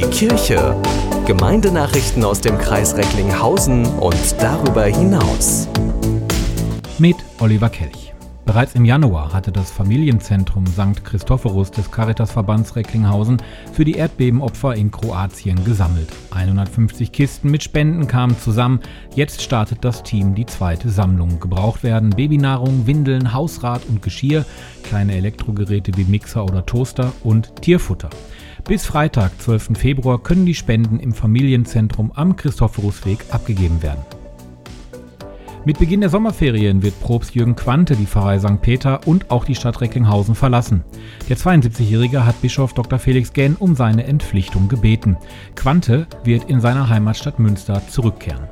wie Kirche. Gemeindenachrichten aus dem Kreis Recklinghausen und darüber hinaus. Mit Oliver Kelch. Bereits im Januar hatte das Familienzentrum St. Christophorus des Caritasverbands Recklinghausen für die Erdbebenopfer in Kroatien gesammelt. 150 Kisten mit Spenden kamen zusammen. Jetzt startet das Team die zweite Sammlung. Gebraucht werden Babynahrung, Windeln, Hausrat und Geschirr, kleine Elektrogeräte wie Mixer oder Toaster und Tierfutter. Bis Freitag, 12. Februar, können die Spenden im Familienzentrum am Christophorusweg abgegeben werden. Mit Beginn der Sommerferien wird Probst Jürgen Quante die Pfarrei St. Peter und auch die Stadt Recklinghausen verlassen. Der 72-Jährige hat Bischof Dr. Felix Genn um seine Entpflichtung gebeten. Quante wird in seiner Heimatstadt Münster zurückkehren.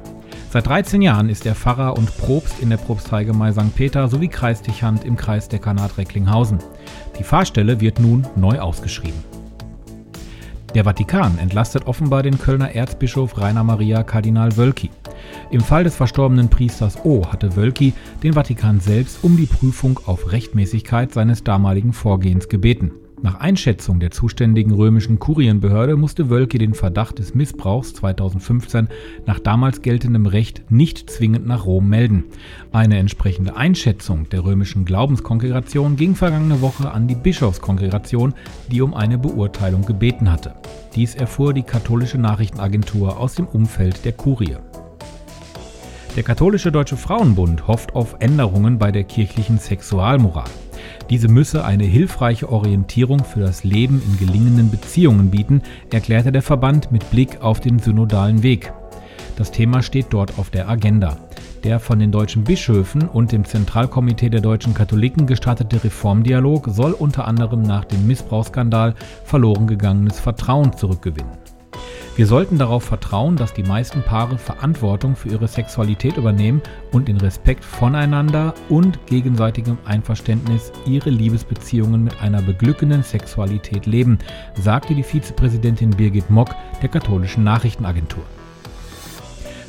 Seit 13 Jahren ist er Pfarrer und Probst in der Propsteigemeinde St. Peter sowie Kreisdechant im Kreisdekanat Recklinghausen. Die Fahrstelle wird nun neu ausgeschrieben. Der Vatikan entlastet offenbar den Kölner Erzbischof Rainer Maria Kardinal Wölki. Im Fall des verstorbenen Priesters O hatte Wölki den Vatikan selbst um die Prüfung auf Rechtmäßigkeit seines damaligen Vorgehens gebeten. Nach Einschätzung der zuständigen römischen Kurienbehörde musste Wölki den Verdacht des Missbrauchs 2015 nach damals geltendem Recht nicht zwingend nach Rom melden. Eine entsprechende Einschätzung der römischen Glaubenskongregation ging vergangene Woche an die Bischofskongregation, die um eine Beurteilung gebeten hatte. Dies erfuhr die katholische Nachrichtenagentur aus dem Umfeld der Kurie. Der Katholische Deutsche Frauenbund hofft auf Änderungen bei der kirchlichen Sexualmoral. Diese müsse eine hilfreiche Orientierung für das Leben in gelingenden Beziehungen bieten, erklärte der Verband mit Blick auf den synodalen Weg. Das Thema steht dort auf der Agenda. Der von den deutschen Bischöfen und dem Zentralkomitee der deutschen Katholiken gestartete Reformdialog soll unter anderem nach dem Missbrauchsskandal verloren gegangenes Vertrauen zurückgewinnen. Wir sollten darauf vertrauen, dass die meisten Paare Verantwortung für ihre Sexualität übernehmen und in Respekt voneinander und gegenseitigem Einverständnis ihre Liebesbeziehungen mit einer beglückenden Sexualität leben, sagte die Vizepräsidentin Birgit Mock der katholischen Nachrichtenagentur.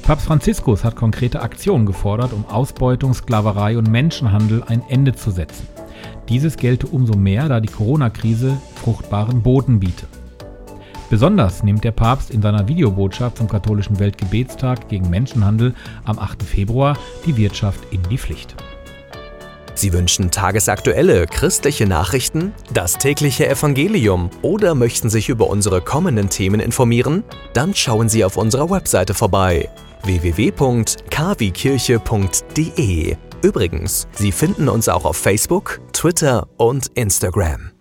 Papst Franziskus hat konkrete Aktionen gefordert, um Ausbeutung, Sklaverei und Menschenhandel ein Ende zu setzen. Dieses gelte umso mehr, da die Corona-Krise fruchtbaren Boden bietet. Besonders nimmt der Papst in seiner Videobotschaft zum katholischen Weltgebetstag gegen Menschenhandel am 8. Februar die Wirtschaft in die Pflicht. Sie wünschen tagesaktuelle christliche Nachrichten, das tägliche Evangelium oder möchten sich über unsere kommenden Themen informieren? Dann schauen Sie auf unserer Webseite vorbei www.kwkirche.de. Übrigens, Sie finden uns auch auf Facebook, Twitter und Instagram.